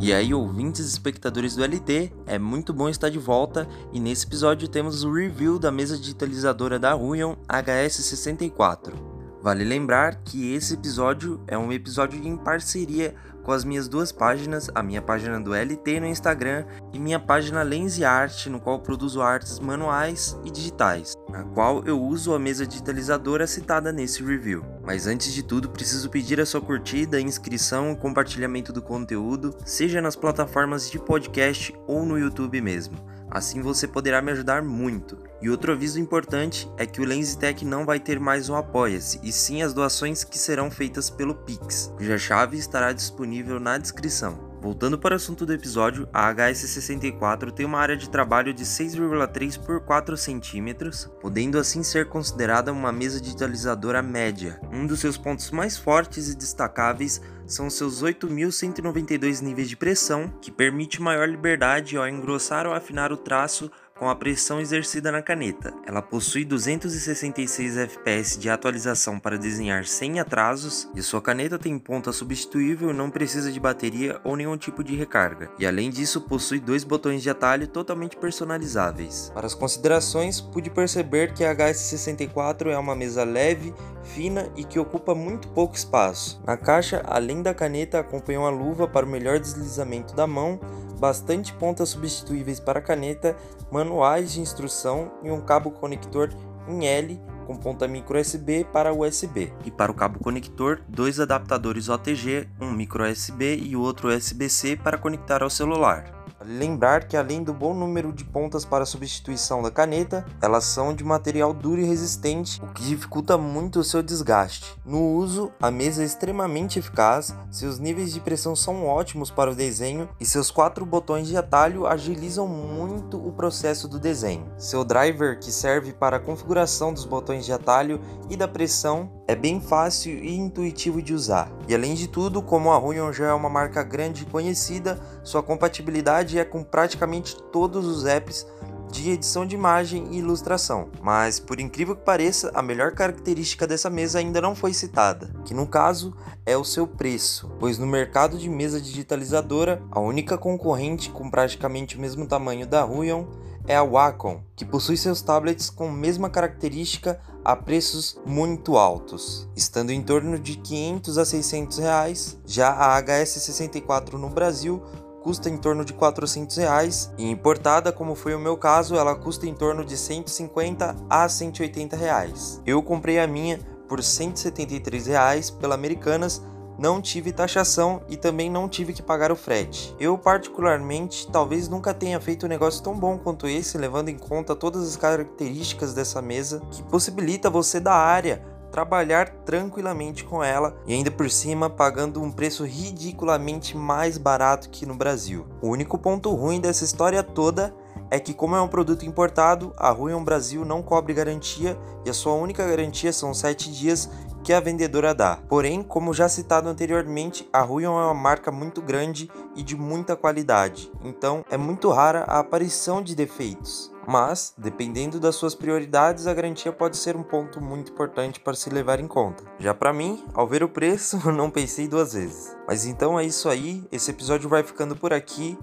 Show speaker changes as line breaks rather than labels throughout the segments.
E aí, ouvintes e espectadores do LT, é muito bom estar de volta e nesse episódio temos o review da mesa digitalizadora da Ruion HS64. Vale lembrar que esse episódio é um episódio em parceria com as minhas duas páginas, a minha página do LT no Instagram e minha página Lens Art, no qual produzo artes manuais e digitais, na qual eu uso a mesa digitalizadora citada nesse review. Mas antes de tudo, preciso pedir a sua curtida, inscrição e compartilhamento do conteúdo, seja nas plataformas de podcast ou no YouTube mesmo. Assim você poderá me ajudar muito. E outro aviso importante é que o LensTech não vai ter mais um Apoia-se, e sim as doações que serão feitas pelo Pix, cuja chave estará disponível na descrição. Voltando para o assunto do episódio, a HS64 tem uma área de trabalho de 6,3 por 4 centímetros, podendo assim ser considerada uma mesa digitalizadora média. Um dos seus pontos mais fortes e destacáveis são seus 8.192 níveis de pressão, que permite maior liberdade ao engrossar ou afinar o traço com a pressão exercida na caneta. Ela possui 266 fps de atualização para desenhar sem atrasos, e sua caneta tem ponta substituível e não precisa de bateria ou nenhum tipo de recarga. E além disso, possui dois botões de atalho totalmente personalizáveis. Para as considerações, pude perceber que a HS64 é uma mesa leve, fina e que ocupa muito pouco espaço. Na caixa, além da caneta, acompanha uma luva para o melhor deslizamento da mão, bastante pontas substituíveis para caneta, manuais de instrução e um cabo conector em L com ponta micro USB para USB. E para o cabo conector, dois adaptadores OTG, um micro USB e outro USB-C para conectar ao celular. Lembrar que além do bom número de pontas para substituição da caneta, elas são de material duro e resistente, o que dificulta muito o seu desgaste. No uso, a mesa é extremamente eficaz, seus níveis de pressão são ótimos para o desenho e seus quatro botões de atalho agilizam muito o processo do desenho. Seu driver, que serve para a configuração dos botões de atalho e da pressão, é bem fácil e intuitivo de usar. E além de tudo, como a Ruion já é uma marca grande e conhecida, sua compatibilidade é com praticamente todos os apps de edição de imagem e ilustração. Mas, por incrível que pareça, a melhor característica dessa mesa ainda não foi citada, que no caso é o seu preço, pois no mercado de mesa digitalizadora, a única concorrente com praticamente o mesmo tamanho da Ruion é a Wacom, que possui seus tablets com mesma característica a preços muito altos, estando em torno de 500 a 600 reais. Já a HS64 no Brasil custa em torno de 400 reais e importada, como foi o meu caso, ela custa em torno de 150 a 180 reais. Eu comprei a minha por 173 reais pela Americanas não tive taxação e também não tive que pagar o frete. Eu, particularmente, talvez nunca tenha feito um negócio tão bom quanto esse, levando em conta todas as características dessa mesa, que possibilita você da área trabalhar tranquilamente com ela e ainda por cima pagando um preço ridiculamente mais barato que no Brasil. O único ponto ruim dessa história toda é que como é um produto importado, a Ruion Brasil não cobre garantia e a sua única garantia são 7 dias que a vendedora dá. Porém, como já citado anteriormente, a Ruion é uma marca muito grande e de muita qualidade, então é muito rara a aparição de defeitos. Mas, dependendo das suas prioridades, a garantia pode ser um ponto muito importante para se levar em conta. Já para mim, ao ver o preço, não pensei duas vezes. Mas então é isso aí, esse episódio vai ficando por aqui.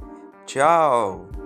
Tchau!